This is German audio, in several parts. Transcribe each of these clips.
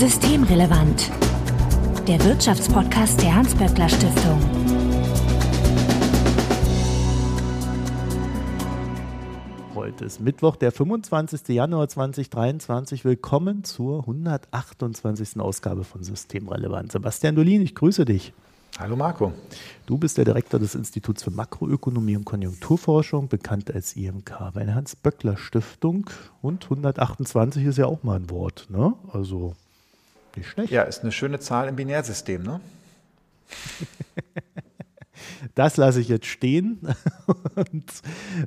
Systemrelevant. Der Wirtschaftspodcast der Hans-Böckler Stiftung. Heute ist Mittwoch, der 25. Januar 2023. Willkommen zur 128. Ausgabe von Systemrelevant. Sebastian Dolin, ich grüße dich. Hallo Marco. Du bist der Direktor des Instituts für Makroökonomie und Konjunkturforschung, bekannt als IMK bei der Hans-Böckler Stiftung. Und 128 ist ja auch mal ein Wort, ne? Also nicht schlecht. Ja, ist eine schöne Zahl im Binärsystem, ne? Das lasse ich jetzt stehen. Und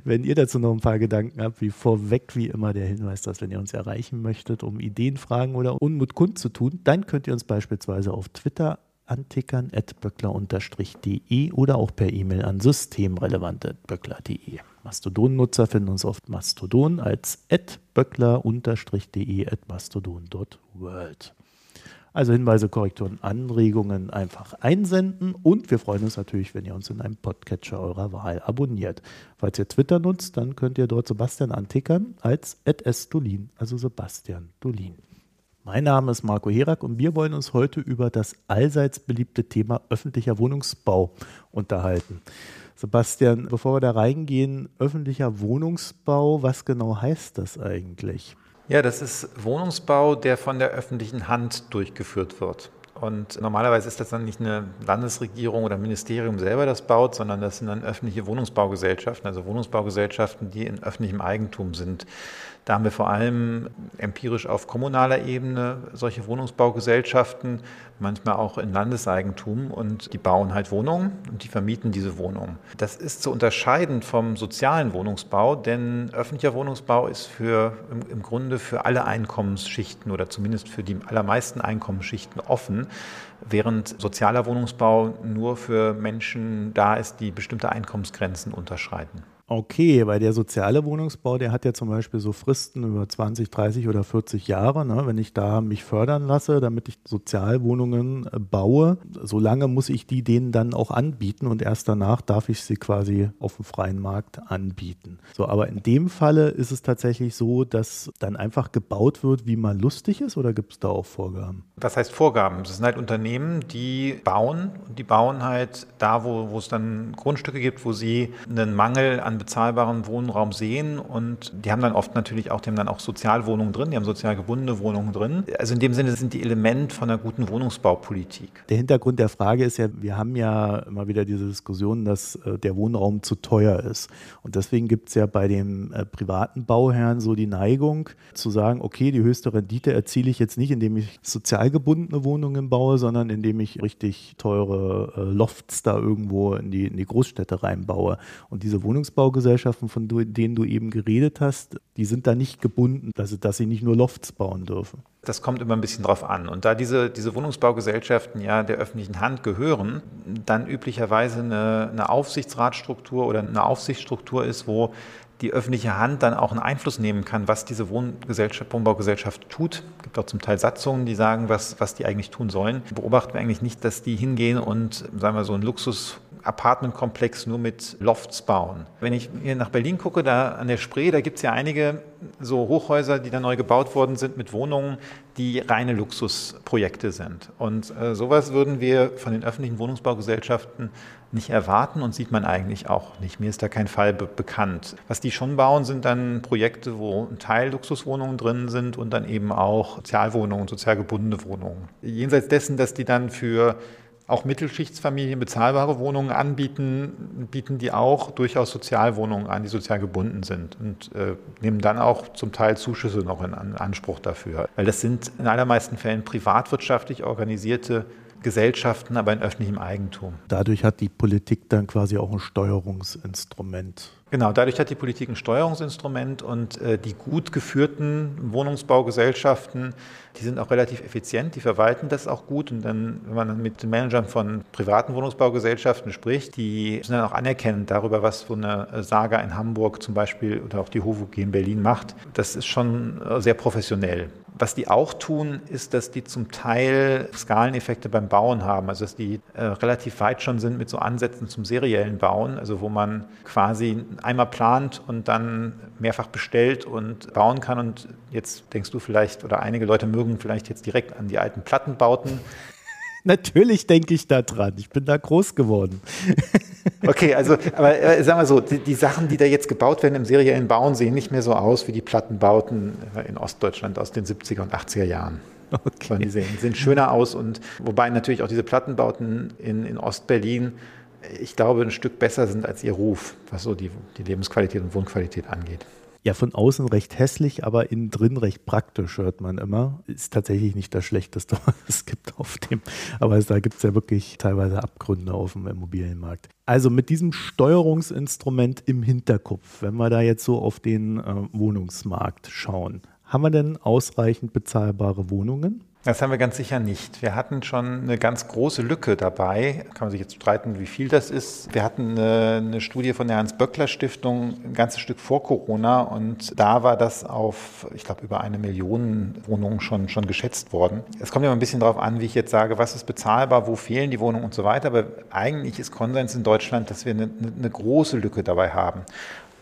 wenn ihr dazu noch ein paar Gedanken habt, wie vorweg, wie immer der Hinweis, dass wenn ihr uns erreichen möchtet, um Ideen, Fragen oder Unmut kundzutun, dann könnt ihr uns beispielsweise auf Twitter antickern at böckler-de oder auch per E-Mail an systemrelevant.böckler.de. Mastodon-Nutzer finden uns auf Mastodon als at böckler-de at mastodon.world. Also Hinweise, Korrekturen, Anregungen einfach einsenden und wir freuen uns natürlich, wenn ihr uns in einem Podcatcher eurer Wahl abonniert. Falls ihr Twitter nutzt, dann könnt ihr dort Sebastian antickern als @sdolin, also Sebastian Dolin. Mein Name ist Marco Herak und wir wollen uns heute über das allseits beliebte Thema öffentlicher Wohnungsbau unterhalten. Sebastian, bevor wir da reingehen, öffentlicher Wohnungsbau, was genau heißt das eigentlich? Ja, das ist Wohnungsbau, der von der öffentlichen Hand durchgeführt wird. Und normalerweise ist das dann nicht eine Landesregierung oder Ministerium selber, das baut, sondern das sind dann öffentliche Wohnungsbaugesellschaften, also Wohnungsbaugesellschaften, die in öffentlichem Eigentum sind. Da haben wir vor allem empirisch auf kommunaler Ebene solche Wohnungsbaugesellschaften, manchmal auch in Landeseigentum und die bauen halt Wohnungen und die vermieten diese Wohnungen. Das ist zu unterscheiden vom sozialen Wohnungsbau, denn öffentlicher Wohnungsbau ist für, im, im Grunde für alle Einkommensschichten oder zumindest für die allermeisten Einkommensschichten offen, während sozialer Wohnungsbau nur für Menschen da ist, die bestimmte Einkommensgrenzen unterschreiten. Okay, weil der soziale Wohnungsbau, der hat ja zum Beispiel so Fristen über 20, 30 oder 40 Jahre. Ne? Wenn ich da mich fördern lasse, damit ich Sozialwohnungen äh, baue, solange muss ich die denen dann auch anbieten und erst danach darf ich sie quasi auf dem freien Markt anbieten. So, aber in dem Falle ist es tatsächlich so, dass dann einfach gebaut wird, wie man lustig ist, oder gibt es da auch Vorgaben? Was heißt Vorgaben? Das sind halt Unternehmen, die bauen und die bauen halt da, wo, wo es dann Grundstücke gibt, wo sie einen Mangel an an bezahlbaren Wohnraum sehen und die haben dann oft natürlich auch, die haben dann auch Sozialwohnungen drin, die haben sozial gebundene Wohnungen drin. Also in dem Sinne sind die Element von einer guten Wohnungsbaupolitik. Der Hintergrund der Frage ist ja, wir haben ja immer wieder diese Diskussion, dass äh, der Wohnraum zu teuer ist. Und deswegen gibt es ja bei den äh, privaten Bauherren so die Neigung zu sagen, okay, die höchste Rendite erziele ich jetzt nicht, indem ich sozial gebundene Wohnungen baue, sondern indem ich richtig teure äh, Lofts da irgendwo in die, in die Großstädte reinbaue. Und diese Wohnungsbau Wohnungsbaugesellschaften, von denen du eben geredet hast, die sind da nicht gebunden, also dass sie nicht nur Lofts bauen dürfen. Das kommt immer ein bisschen drauf an. Und da diese, diese Wohnungsbaugesellschaften ja der öffentlichen Hand gehören, dann üblicherweise eine, eine Aufsichtsratsstruktur oder eine Aufsichtsstruktur ist, wo die öffentliche Hand dann auch einen Einfluss nehmen kann, was diese Wohngesellschaft, Wohnbaugesellschaft tut. Es gibt auch zum Teil Satzungen, die sagen, was, was die eigentlich tun sollen. Beobachten wir eigentlich nicht, dass die hingehen und, sagen wir so, ein Luxus Apartmentkomplex nur mit Lofts bauen. Wenn ich hier nach Berlin gucke, da an der Spree, da gibt es ja einige so Hochhäuser, die da neu gebaut worden sind mit Wohnungen, die reine Luxusprojekte sind. Und äh, sowas würden wir von den öffentlichen Wohnungsbaugesellschaften nicht erwarten und sieht man eigentlich auch nicht. Mir ist da kein Fall be bekannt. Was die schon bauen, sind dann Projekte, wo ein Teil Luxuswohnungen drin sind und dann eben auch Sozialwohnungen, sozial gebundene Wohnungen. Jenseits dessen, dass die dann für auch Mittelschichtsfamilien bezahlbare Wohnungen anbieten, bieten die auch durchaus Sozialwohnungen an, die sozial gebunden sind und äh, nehmen dann auch zum Teil Zuschüsse noch in Anspruch dafür. Weil das sind in allermeisten Fällen privatwirtschaftlich organisierte Gesellschaften, aber in öffentlichem Eigentum. Dadurch hat die Politik dann quasi auch ein Steuerungsinstrument. Genau, dadurch hat die Politik ein Steuerungsinstrument und äh, die gut geführten Wohnungsbaugesellschaften, die sind auch relativ effizient, die verwalten das auch gut. Und dann, wenn man dann mit den Managern von privaten Wohnungsbaugesellschaften spricht, die sind dann auch anerkennend darüber, was so eine Saga in Hamburg zum Beispiel oder auch die HOVUG in Berlin macht. Das ist schon sehr professionell. Was die auch tun, ist, dass die zum Teil Skaleneffekte beim Bauen haben, also dass die äh, relativ weit schon sind mit so Ansätzen zum seriellen Bauen, also wo man quasi einmal plant und dann mehrfach bestellt und bauen kann. Und jetzt denkst du vielleicht, oder einige Leute mögen vielleicht jetzt direkt an die alten Plattenbauten Natürlich denke ich da dran. Ich bin da groß geworden. Okay, also, aber äh, sagen wir so, die, die, Sachen, die da jetzt gebaut werden im seriellen Bauen, sehen nicht mehr so aus wie die Plattenbauten in Ostdeutschland aus den 70er und 80er Jahren. Okay. Die sehen, sehen schöner aus und wobei natürlich auch diese Plattenbauten in, in Ostberlin, ich glaube, ein Stück besser sind als ihr Ruf, was so die, die Lebensqualität und Wohnqualität angeht. Ja, von außen recht hässlich, aber innen drin recht praktisch, hört man immer. Ist tatsächlich nicht das Schlechteste, was es gibt auf dem. Aber da gibt es ja wirklich teilweise Abgründe auf dem Immobilienmarkt. Also mit diesem Steuerungsinstrument im Hinterkopf, wenn wir da jetzt so auf den äh, Wohnungsmarkt schauen, haben wir denn ausreichend bezahlbare Wohnungen? Das haben wir ganz sicher nicht. Wir hatten schon eine ganz große Lücke dabei. Kann man sich jetzt streiten, wie viel das ist. Wir hatten eine, eine Studie von der Hans-Böckler-Stiftung ein ganzes Stück vor Corona und da war das auf, ich glaube, über eine Million Wohnungen schon, schon geschätzt worden. Es kommt ja ein bisschen darauf an, wie ich jetzt sage, was ist bezahlbar, wo fehlen die Wohnungen und so weiter. Aber eigentlich ist Konsens in Deutschland, dass wir eine, eine große Lücke dabei haben.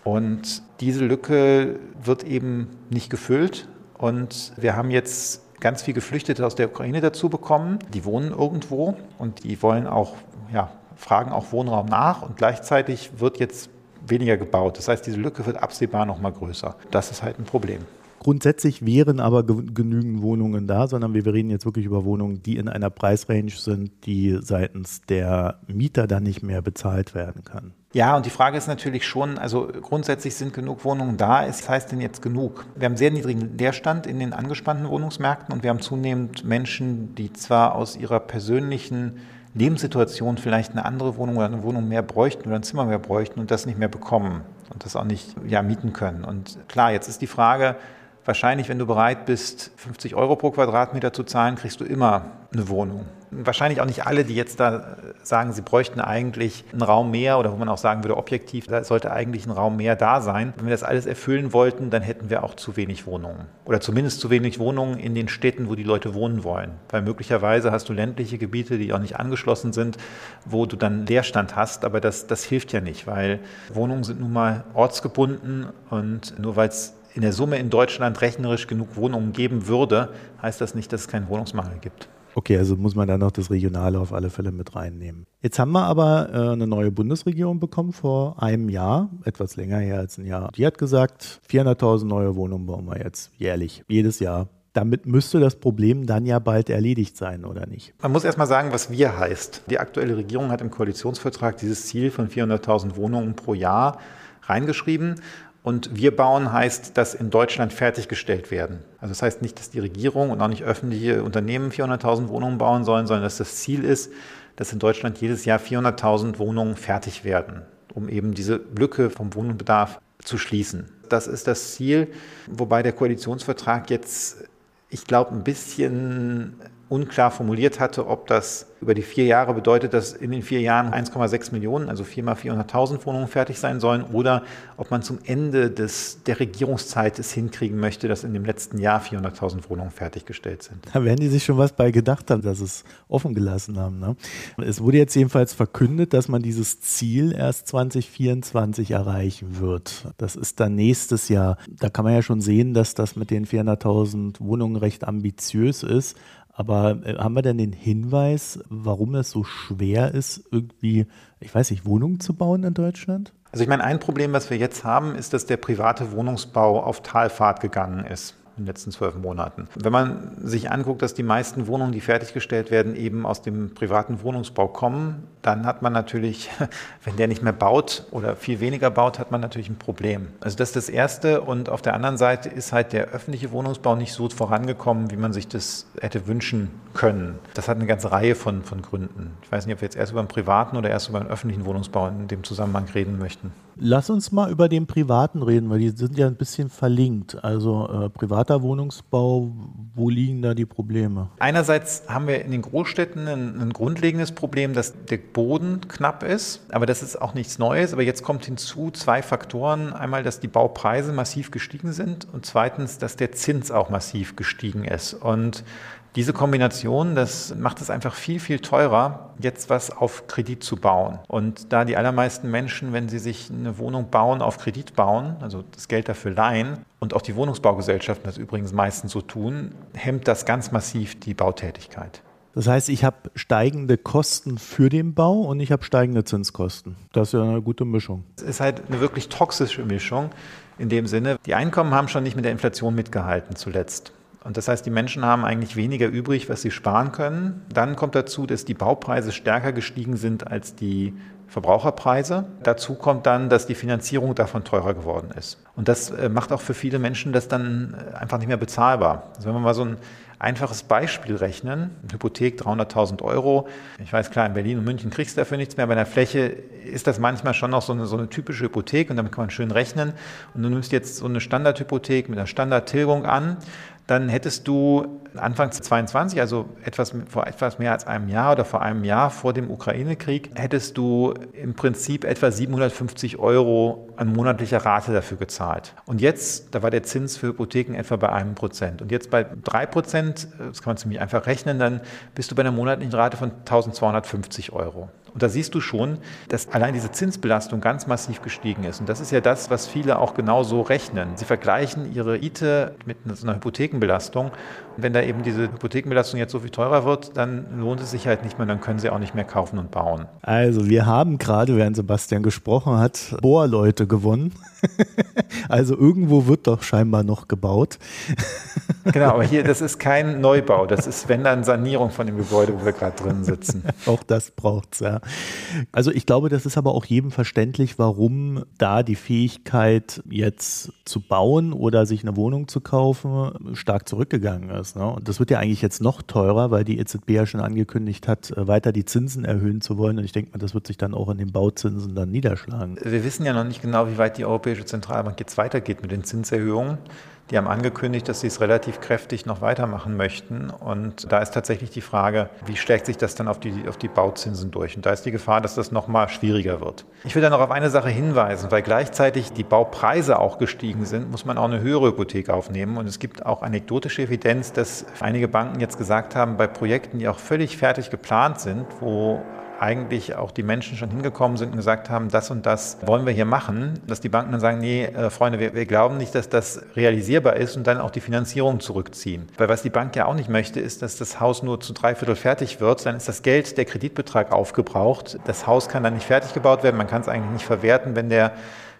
Und diese Lücke wird eben nicht gefüllt. Und wir haben jetzt ganz viele Geflüchtete aus der Ukraine dazu bekommen. Die wohnen irgendwo und die wollen auch, ja, fragen auch Wohnraum nach und gleichzeitig wird jetzt weniger gebaut. Das heißt, diese Lücke wird absehbar noch mal größer. Das ist halt ein Problem. Grundsätzlich wären aber genügend Wohnungen da, sondern wir reden jetzt wirklich über Wohnungen, die in einer Preisrange sind, die seitens der Mieter dann nicht mehr bezahlt werden kann. Ja, und die Frage ist natürlich schon, also grundsätzlich sind genug Wohnungen da. Es heißt denn jetzt genug? Wir haben sehr niedrigen Leerstand in den angespannten Wohnungsmärkten und wir haben zunehmend Menschen, die zwar aus ihrer persönlichen Lebenssituation vielleicht eine andere Wohnung oder eine Wohnung mehr bräuchten oder ein Zimmer mehr bräuchten und das nicht mehr bekommen und das auch nicht ja, mieten können. Und klar, jetzt ist die Frage, Wahrscheinlich, wenn du bereit bist, 50 Euro pro Quadratmeter zu zahlen, kriegst du immer eine Wohnung. Wahrscheinlich auch nicht alle, die jetzt da sagen, sie bräuchten eigentlich einen Raum mehr oder wo man auch sagen würde, objektiv, da sollte eigentlich ein Raum mehr da sein. Wenn wir das alles erfüllen wollten, dann hätten wir auch zu wenig Wohnungen. Oder zumindest zu wenig Wohnungen in den Städten, wo die Leute wohnen wollen. Weil möglicherweise hast du ländliche Gebiete, die auch nicht angeschlossen sind, wo du dann Leerstand hast. Aber das, das hilft ja nicht, weil Wohnungen sind nun mal ortsgebunden und nur weil es in der Summe in Deutschland rechnerisch genug Wohnungen geben würde, heißt das nicht, dass es keinen Wohnungsmangel gibt. Okay, also muss man da noch das Regionale auf alle Fälle mit reinnehmen. Jetzt haben wir aber äh, eine neue Bundesregierung bekommen vor einem Jahr, etwas länger her als ein Jahr. Die hat gesagt, 400.000 neue Wohnungen bauen wir jetzt jährlich, jedes Jahr. Damit müsste das Problem dann ja bald erledigt sein, oder nicht? Man muss erstmal sagen, was wir heißt. Die aktuelle Regierung hat im Koalitionsvertrag dieses Ziel von 400.000 Wohnungen pro Jahr reingeschrieben. Und wir bauen heißt, dass in Deutschland fertiggestellt werden. Also das heißt nicht, dass die Regierung und auch nicht öffentliche Unternehmen 400.000 Wohnungen bauen sollen, sondern dass das Ziel ist, dass in Deutschland jedes Jahr 400.000 Wohnungen fertig werden, um eben diese Lücke vom Wohnungsbedarf zu schließen. Das ist das Ziel, wobei der Koalitionsvertrag jetzt, ich glaube, ein bisschen unklar formuliert hatte, ob das über die vier Jahre bedeutet, dass in den vier Jahren 1,6 Millionen, also viermal 400.000 Wohnungen fertig sein sollen, oder ob man zum Ende des, der Regierungszeit es hinkriegen möchte, dass in dem letzten Jahr 400.000 Wohnungen fertiggestellt sind. Da werden die sich schon was bei gedacht haben, dass es offen gelassen haben. Ne? Es wurde jetzt jedenfalls verkündet, dass man dieses Ziel erst 2024 erreichen wird. Das ist dann nächstes Jahr. Da kann man ja schon sehen, dass das mit den 400.000 Wohnungen recht ambitiös ist. Aber äh, haben wir denn den Hinweis, warum es so schwer ist, irgendwie, ich weiß nicht, Wohnungen zu bauen in Deutschland? Also ich meine, ein Problem, was wir jetzt haben, ist, dass der private Wohnungsbau auf Talfahrt gegangen ist in den letzten zwölf Monaten. Wenn man sich anguckt, dass die meisten Wohnungen, die fertiggestellt werden, eben aus dem privaten Wohnungsbau kommen, dann hat man natürlich, wenn der nicht mehr baut oder viel weniger baut, hat man natürlich ein Problem. Also das ist das Erste. Und auf der anderen Seite ist halt der öffentliche Wohnungsbau nicht so vorangekommen, wie man sich das hätte wünschen können. Das hat eine ganze Reihe von, von Gründen. Ich weiß nicht, ob wir jetzt erst über den privaten oder erst über den öffentlichen Wohnungsbau in dem Zusammenhang reden möchten. Lass uns mal über den privaten reden, weil die sind ja ein bisschen verlinkt. Also äh, privater Wohnungsbau Wo liegen da die Probleme? Einerseits haben wir in den Großstädten ein, ein, grundlegendes Problem, dass der Boden knapp ist, aber das ist auch nichts Neues. Aber jetzt kommt hinzu zwei Faktoren. Einmal, dass die Baupreise massiv gestiegen sind und zweitens, dass der Zins auch massiv gestiegen ist. Und diese Kombination, das macht es einfach viel, viel teurer, jetzt was auf Kredit zu bauen. Und da die allermeisten Menschen, wenn sie sich eine Wohnung bauen, auf Kredit bauen, also das Geld dafür leihen, und auch die Wohnungsbaugesellschaften das übrigens meistens so tun, hemmt das ganz massiv die Bautätigkeit. Das heißt, ich habe steigende Kosten für den Bau und ich habe steigende Zinskosten. Das ist ja eine gute Mischung. Es ist halt eine wirklich toxische Mischung in dem Sinne. Die Einkommen haben schon nicht mit der Inflation mitgehalten zuletzt. Und das heißt, die Menschen haben eigentlich weniger übrig, was sie sparen können. Dann kommt dazu, dass die Baupreise stärker gestiegen sind als die Verbraucherpreise. Dazu kommt dann, dass die Finanzierung davon teurer geworden ist. Und das äh, macht auch für viele Menschen das dann äh, einfach nicht mehr bezahlbar. Also wenn wir mal so ein einfaches Beispiel rechnen, Hypothek 300.000 Euro. Ich weiß klar, in Berlin und München kriegst du dafür nichts mehr. Bei der Fläche ist das manchmal schon noch so eine, so eine typische Hypothek und damit kann man schön rechnen. Und du nimmst jetzt so eine Standardhypothek mit einer Standardtilgung an dann hättest du Anfang 2022, also etwas, vor etwas mehr als einem Jahr oder vor einem Jahr vor dem Ukraine-Krieg, hättest du im Prinzip etwa 750 Euro an monatlicher Rate dafür gezahlt. Und jetzt, da war der Zins für Hypotheken etwa bei einem Prozent. Und jetzt bei drei Prozent, das kann man ziemlich einfach rechnen, dann bist du bei einer monatlichen Rate von 1250 Euro. Und da siehst du schon, dass allein diese Zinsbelastung ganz massiv gestiegen ist. Und das ist ja das, was viele auch genau so rechnen. Sie vergleichen ihre ITE mit so einer Hypothekenbelastung. Wenn da eben diese Hypothekenbelastung jetzt so viel teurer wird, dann lohnt es sich halt nicht mehr, dann können sie auch nicht mehr kaufen und bauen. Also wir haben gerade, während Sebastian gesprochen hat, Bohrleute gewonnen. also irgendwo wird doch scheinbar noch gebaut. genau, aber hier, das ist kein Neubau, das ist, wenn dann Sanierung von dem Gebäude, wo wir gerade drin sitzen. auch das braucht es, ja. Also ich glaube, das ist aber auch jedem verständlich, warum da die Fähigkeit, jetzt zu bauen oder sich eine Wohnung zu kaufen, stark zurückgegangen ist. Ne? Und das wird ja eigentlich jetzt noch teurer, weil die EZB ja schon angekündigt hat, äh, weiter die Zinsen erhöhen zu wollen. Und ich denke mal, das wird sich dann auch in den Bauzinsen dann niederschlagen. Wir wissen ja noch nicht genau, wie weit die Europäische Zentralbank jetzt weitergeht mit den Zinserhöhungen. Die haben angekündigt, dass sie es relativ kräftig noch weitermachen möchten. Und da ist tatsächlich die Frage, wie schlägt sich das dann auf die, auf die Bauzinsen durch? Und da ist die Gefahr, dass das noch mal schwieriger wird. Ich will da noch auf eine Sache hinweisen, weil gleichzeitig die Baupreise auch gestiegen sind, muss man auch eine höhere Hypothek aufnehmen. Und es gibt auch anekdotische Evidenz, dass einige Banken jetzt gesagt haben, bei Projekten, die auch völlig fertig geplant sind, wo eigentlich auch die Menschen schon hingekommen sind und gesagt haben, das und das wollen wir hier machen, dass die Banken dann sagen, nee, äh, Freunde, wir, wir glauben nicht, dass das realisierbar ist und dann auch die Finanzierung zurückziehen. Weil was die Bank ja auch nicht möchte, ist, dass das Haus nur zu drei Viertel fertig wird, dann ist das Geld, der Kreditbetrag aufgebraucht. Das Haus kann dann nicht fertig gebaut werden, man kann es eigentlich nicht verwerten, wenn der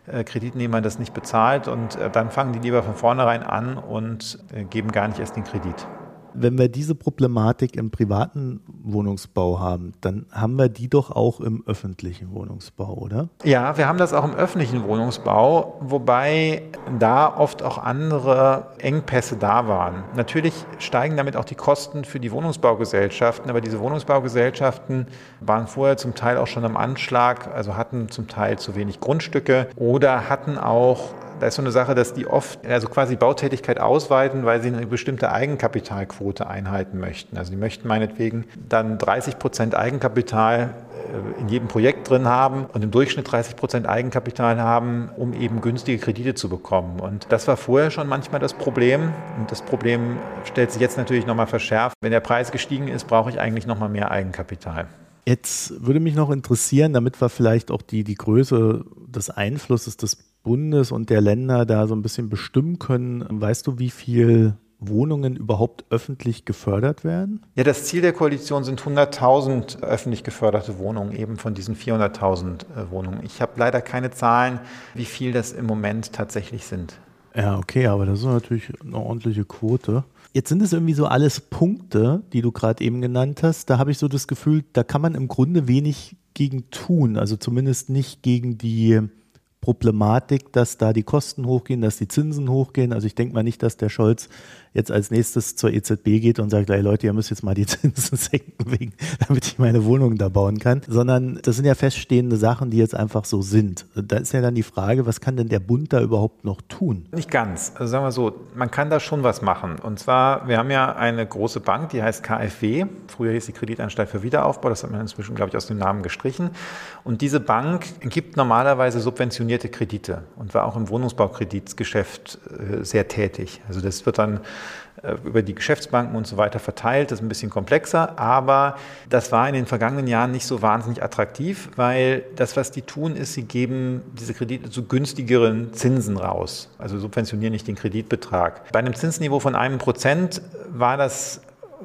äh, Kreditnehmer das nicht bezahlt und äh, dann fangen die lieber von vornherein an und geben gar nicht erst den Kredit. Wenn wir diese Problematik im privaten Wohnungsbau haben, dann haben wir die doch auch im öffentlichen Wohnungsbau, oder? Ja, wir haben das auch im öffentlichen Wohnungsbau, wobei da oft auch andere Engpässe da waren. Natürlich steigen damit auch die Kosten für die Wohnungsbaugesellschaften, aber diese Wohnungsbaugesellschaften waren vorher zum Teil auch schon am Anschlag, also hatten zum Teil zu wenig Grundstücke oder hatten auch da ist so eine Sache, dass die oft also quasi Bautätigkeit ausweiten, weil sie eine bestimmte Eigenkapitalquote einhalten möchten. Also die möchten meinetwegen dann 30 Prozent Eigenkapital äh, in jedem Projekt drin haben und im Durchschnitt 30 Prozent Eigenkapital haben, um eben günstige Kredite zu bekommen. Und das war vorher schon manchmal das Problem. Und das Problem stellt sich jetzt natürlich nochmal verschärft. Wenn der Preis gestiegen ist, brauche ich eigentlich nochmal mehr Eigenkapital. Jetzt würde mich noch interessieren, damit wir vielleicht auch die, die Größe des Einflusses des Bundes und der Länder da so ein bisschen bestimmen können. Weißt du, wie viel Wohnungen überhaupt öffentlich gefördert werden? Ja, das Ziel der Koalition sind 100.000 öffentlich geförderte Wohnungen, eben von diesen 400.000 äh, Wohnungen. Ich habe leider keine Zahlen, wie viel das im Moment tatsächlich sind. Ja, okay, aber das ist natürlich eine ordentliche Quote. Jetzt sind es irgendwie so alles Punkte, die du gerade eben genannt hast. Da habe ich so das Gefühl, da kann man im Grunde wenig gegen tun. Also zumindest nicht gegen die Problematik, dass da die Kosten hochgehen, dass die Zinsen hochgehen. Also ich denke mal nicht, dass der Scholz jetzt als nächstes zur EZB geht und sagt, hey Leute, ihr müsst jetzt mal die Zinsen senken, wegen, damit ich meine Wohnung da bauen kann, sondern das sind ja feststehende Sachen, die jetzt einfach so sind. Da ist ja dann die Frage, was kann denn der Bund da überhaupt noch tun? Nicht ganz. Also sagen wir so, man kann da schon was machen. Und zwar, wir haben ja eine große Bank, die heißt KfW. Früher hieß die Kreditanstalt für Wiederaufbau, das hat man inzwischen, glaube ich, aus dem Namen gestrichen. Und diese Bank gibt normalerweise subventionierte Kredite und war auch im Wohnungsbaukreditgeschäft äh, sehr tätig. Also das wird dann über die Geschäftsbanken und so weiter verteilt. Das ist ein bisschen komplexer, aber das war in den vergangenen Jahren nicht so wahnsinnig attraktiv, weil das, was die tun, ist, sie geben diese Kredite zu günstigeren Zinsen raus, also subventionieren nicht den Kreditbetrag. Bei einem Zinsniveau von einem Prozent war das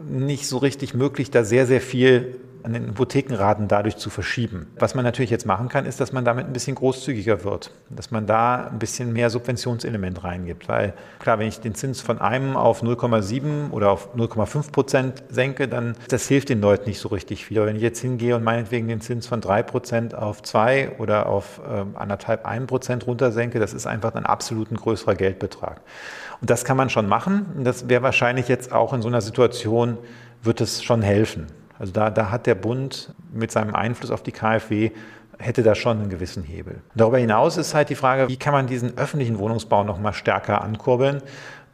nicht so richtig möglich, da sehr, sehr viel an den Hypothekenraten dadurch zu verschieben. Was man natürlich jetzt machen kann, ist, dass man damit ein bisschen großzügiger wird, dass man da ein bisschen mehr Subventionselement reingibt. Weil klar, wenn ich den Zins von einem auf 0,7 oder auf 0,5 Prozent senke, dann das hilft den Leuten nicht so richtig viel. Aber wenn ich jetzt hingehe und meinetwegen den Zins von 3 Prozent auf 2 oder auf äh, anderthalb, 1 Prozent runtersenke, das ist einfach ein absolut ein größerer Geldbetrag. Und das kann man schon machen. Das wäre wahrscheinlich jetzt auch in so einer Situation, wird es schon helfen. Also da, da hat der Bund mit seinem Einfluss auf die KfW hätte da schon einen gewissen Hebel. Darüber hinaus ist halt die Frage, wie kann man diesen öffentlichen Wohnungsbau noch mal stärker ankurbeln?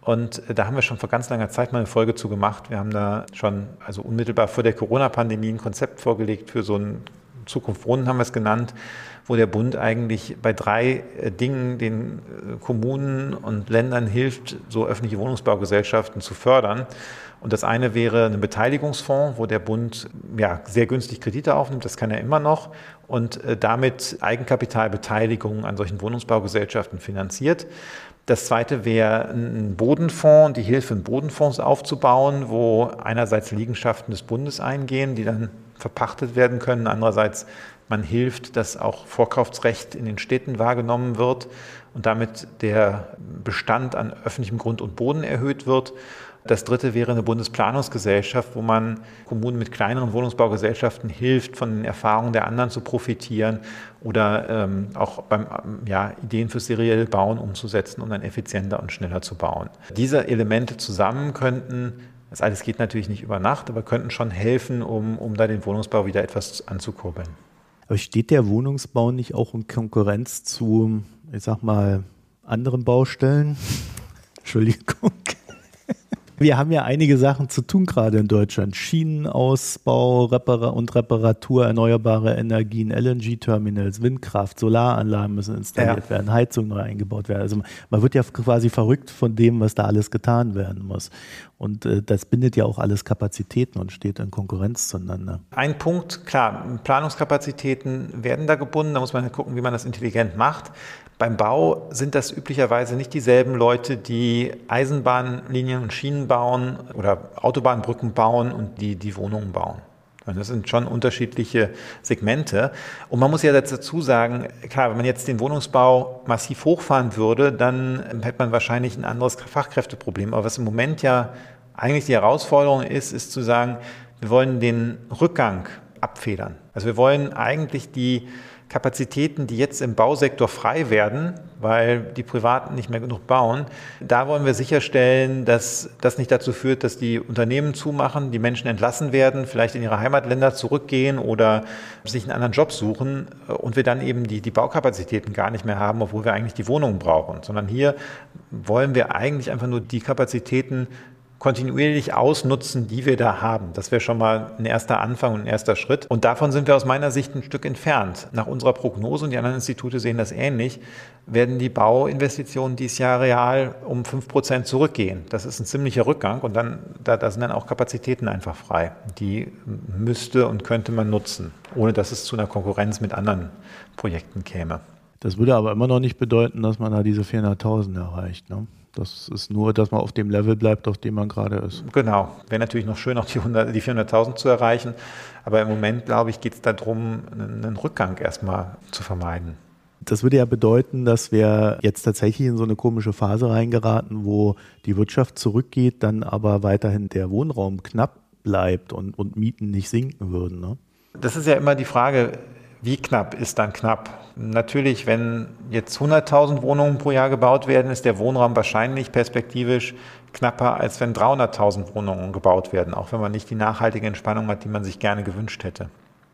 Und da haben wir schon vor ganz langer Zeit mal eine Folge zu gemacht. Wir haben da schon, also unmittelbar vor der Corona-Pandemie, ein Konzept vorgelegt für so ein Zukunft Wohnen, haben wir es genannt, wo der Bund eigentlich bei drei äh, Dingen den äh, Kommunen und Ländern hilft, so öffentliche Wohnungsbaugesellschaften zu fördern. Und das eine wäre ein Beteiligungsfonds, wo der Bund ja, sehr günstig Kredite aufnimmt, das kann er immer noch, und äh, damit Eigenkapitalbeteiligung an solchen Wohnungsbaugesellschaften finanziert. Das zweite wäre ein Bodenfonds, die Hilfe, in Bodenfonds aufzubauen, wo einerseits Liegenschaften des Bundes eingehen, die dann verpachtet werden können, andererseits man hilft, dass auch Vorkaufsrecht in den Städten wahrgenommen wird und damit der Bestand an öffentlichem Grund und Boden erhöht wird. Das dritte wäre eine Bundesplanungsgesellschaft, wo man Kommunen mit kleineren Wohnungsbaugesellschaften hilft, von den Erfahrungen der anderen zu profitieren oder ähm, auch beim ja, Ideen für serielle Bauen umzusetzen, um dann effizienter und schneller zu bauen. Diese Elemente zusammen könnten das alles geht natürlich nicht über Nacht, aber könnten schon helfen, um, um da den Wohnungsbau wieder etwas anzukurbeln. Aber steht der Wohnungsbau nicht auch in Konkurrenz zu, ich sag mal, anderen Baustellen? Entschuldigung. Wir haben ja einige Sachen zu tun gerade in Deutschland. Schienenausbau Repara und Reparatur, erneuerbare Energien, LNG-Terminals, Windkraft, Solaranlagen müssen installiert ja. werden, Heizung neu eingebaut werden. Also man wird ja quasi verrückt von dem, was da alles getan werden muss. Und äh, das bindet ja auch alles Kapazitäten und steht in Konkurrenz zueinander. Ein Punkt, klar, Planungskapazitäten werden da gebunden. Da muss man gucken, wie man das intelligent macht. Beim Bau sind das üblicherweise nicht dieselben Leute, die Eisenbahnlinien und Schienen bauen oder Autobahnbrücken bauen und die die Wohnungen bauen. Das sind schon unterschiedliche Segmente. Und man muss ja dazu sagen, klar, wenn man jetzt den Wohnungsbau massiv hochfahren würde, dann hätte man wahrscheinlich ein anderes Fachkräfteproblem. Aber was im Moment ja eigentlich die Herausforderung ist, ist zu sagen, wir wollen den Rückgang abfedern. Also wir wollen eigentlich die Kapazitäten, die jetzt im Bausektor frei werden, weil die Privaten nicht mehr genug bauen, da wollen wir sicherstellen, dass das nicht dazu führt, dass die Unternehmen zumachen, die Menschen entlassen werden, vielleicht in ihre Heimatländer zurückgehen oder sich einen anderen Job suchen und wir dann eben die, die Baukapazitäten gar nicht mehr haben, obwohl wir eigentlich die Wohnungen brauchen, sondern hier wollen wir eigentlich einfach nur die Kapazitäten kontinuierlich ausnutzen, die wir da haben. Das wäre schon mal ein erster Anfang und ein erster Schritt. Und davon sind wir aus meiner Sicht ein Stück entfernt. Nach unserer Prognose, und die anderen Institute sehen das ähnlich, werden die Bauinvestitionen dieses Jahr real um 5 Prozent zurückgehen. Das ist ein ziemlicher Rückgang und dann, da, da sind dann auch Kapazitäten einfach frei. Die müsste und könnte man nutzen, ohne dass es zu einer Konkurrenz mit anderen Projekten käme. Das würde aber immer noch nicht bedeuten, dass man da diese 400.000 erreicht. Ne? Das ist nur, dass man auf dem Level bleibt, auf dem man gerade ist. Genau. Wäre natürlich noch schön, auch die, die 400.000 zu erreichen. Aber im Moment, glaube ich, geht es darum, einen Rückgang erstmal zu vermeiden. Das würde ja bedeuten, dass wir jetzt tatsächlich in so eine komische Phase reingeraten, wo die Wirtschaft zurückgeht, dann aber weiterhin der Wohnraum knapp bleibt und, und Mieten nicht sinken würden. Ne? Das ist ja immer die Frage, Wie knapp ist dann knapp? Natürlich, wenn jetzt 100.000 Wohnungen pro Jahr gebaut werden, ist der Wohnraum wahrscheinlich perspektivisch knapper, als wenn 300.000 Wohnungen gebaut werden, auch wenn man nicht die nachhaltige Entspannung hat, die man sich gerne gewünscht hätte.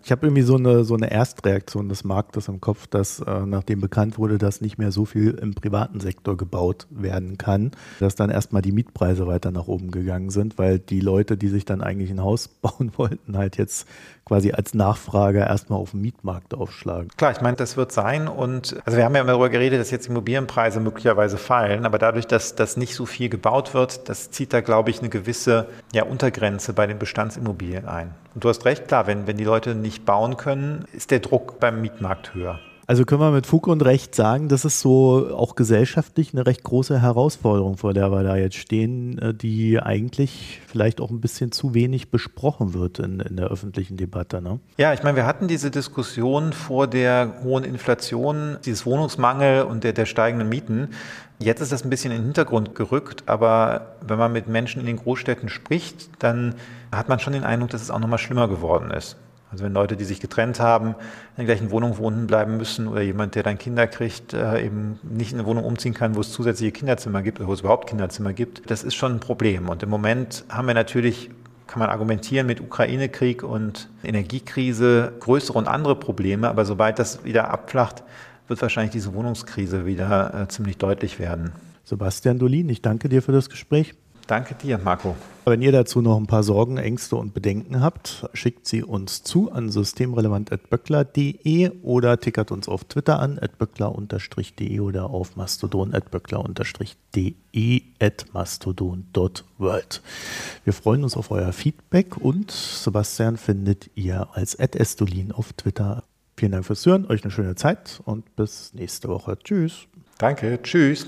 Ich habe irgendwie so eine, so eine Erstreaktion des Marktes im Kopf, dass äh, nachdem bekannt wurde, dass nicht mehr so viel im privaten Sektor gebaut werden kann, dass dann erstmal die Mietpreise weiter nach oben gegangen sind, weil die Leute, die sich dann eigentlich ein Haus bauen wollten, halt jetzt quasi als Nachfrage erstmal auf dem Mietmarkt aufschlagen. Klar, ich meine, das wird sein und also wir haben ja immer darüber geredet, dass jetzt Immobilienpreise möglicherweise fallen, aber dadurch, dass das nicht so viel gebaut wird, das zieht da, glaube ich, eine gewisse ja, Untergrenze bei den Bestandsimmobilien ein. Und du hast recht, klar, wenn, wenn die Leute nicht bauen können, ist der Druck beim Mietmarkt höher. Also können wir mit Fug und Recht sagen, das ist so auch gesellschaftlich eine recht große Herausforderung, vor der wir da jetzt stehen, äh, die eigentlich vielleicht auch ein bisschen zu wenig besprochen wird in, in der öffentlichen Debatte. Ne? Ja, ich meine, wir hatten diese Diskussion vor der hohen Inflation, dieses Wohnungsmangel und der, der steigenden Mieten. Jetzt ist das ein bisschen in den Hintergrund gerückt, aber wenn man mit Menschen in den Großstädten spricht, dann hat man schon den Eindruck, dass es auch noch mal schlimmer geworden ist. Also wenn Leute, die sich getrennt haben, in der gleichen Wohnung wohnen bleiben müssen oder jemand, der dann Kinder kriegt, äh, eben nicht in eine Wohnung umziehen kann, wo es zusätzliche Kinderzimmer gibt oder wo es überhaupt Kinderzimmer gibt, das ist schon ein Problem. Und im Moment haben wir natürlich kann man argumentieren mit Ukraine-Krieg und Energiekrise größere und andere Probleme, aber sobald das wieder abflacht, wird wahrscheinlich diese Wohnungskrise wieder äh, ziemlich deutlich werden. Sebastian Dolin, ich danke dir für das Gespräch. Danke dir, Marco. Wenn ihr dazu noch ein paar Sorgen, Ängste und Bedenken habt, schickt sie uns zu an systemrelevant.böckler.de oder tickert uns auf Twitter an, böckler-de oder auf mastodon.böckler-de mastodon.world. Wir freuen uns auf euer Feedback und Sebastian findet ihr als estolin auf Twitter. Vielen Dank fürs Hören, euch eine schöne Zeit und bis nächste Woche. Tschüss. Danke, tschüss.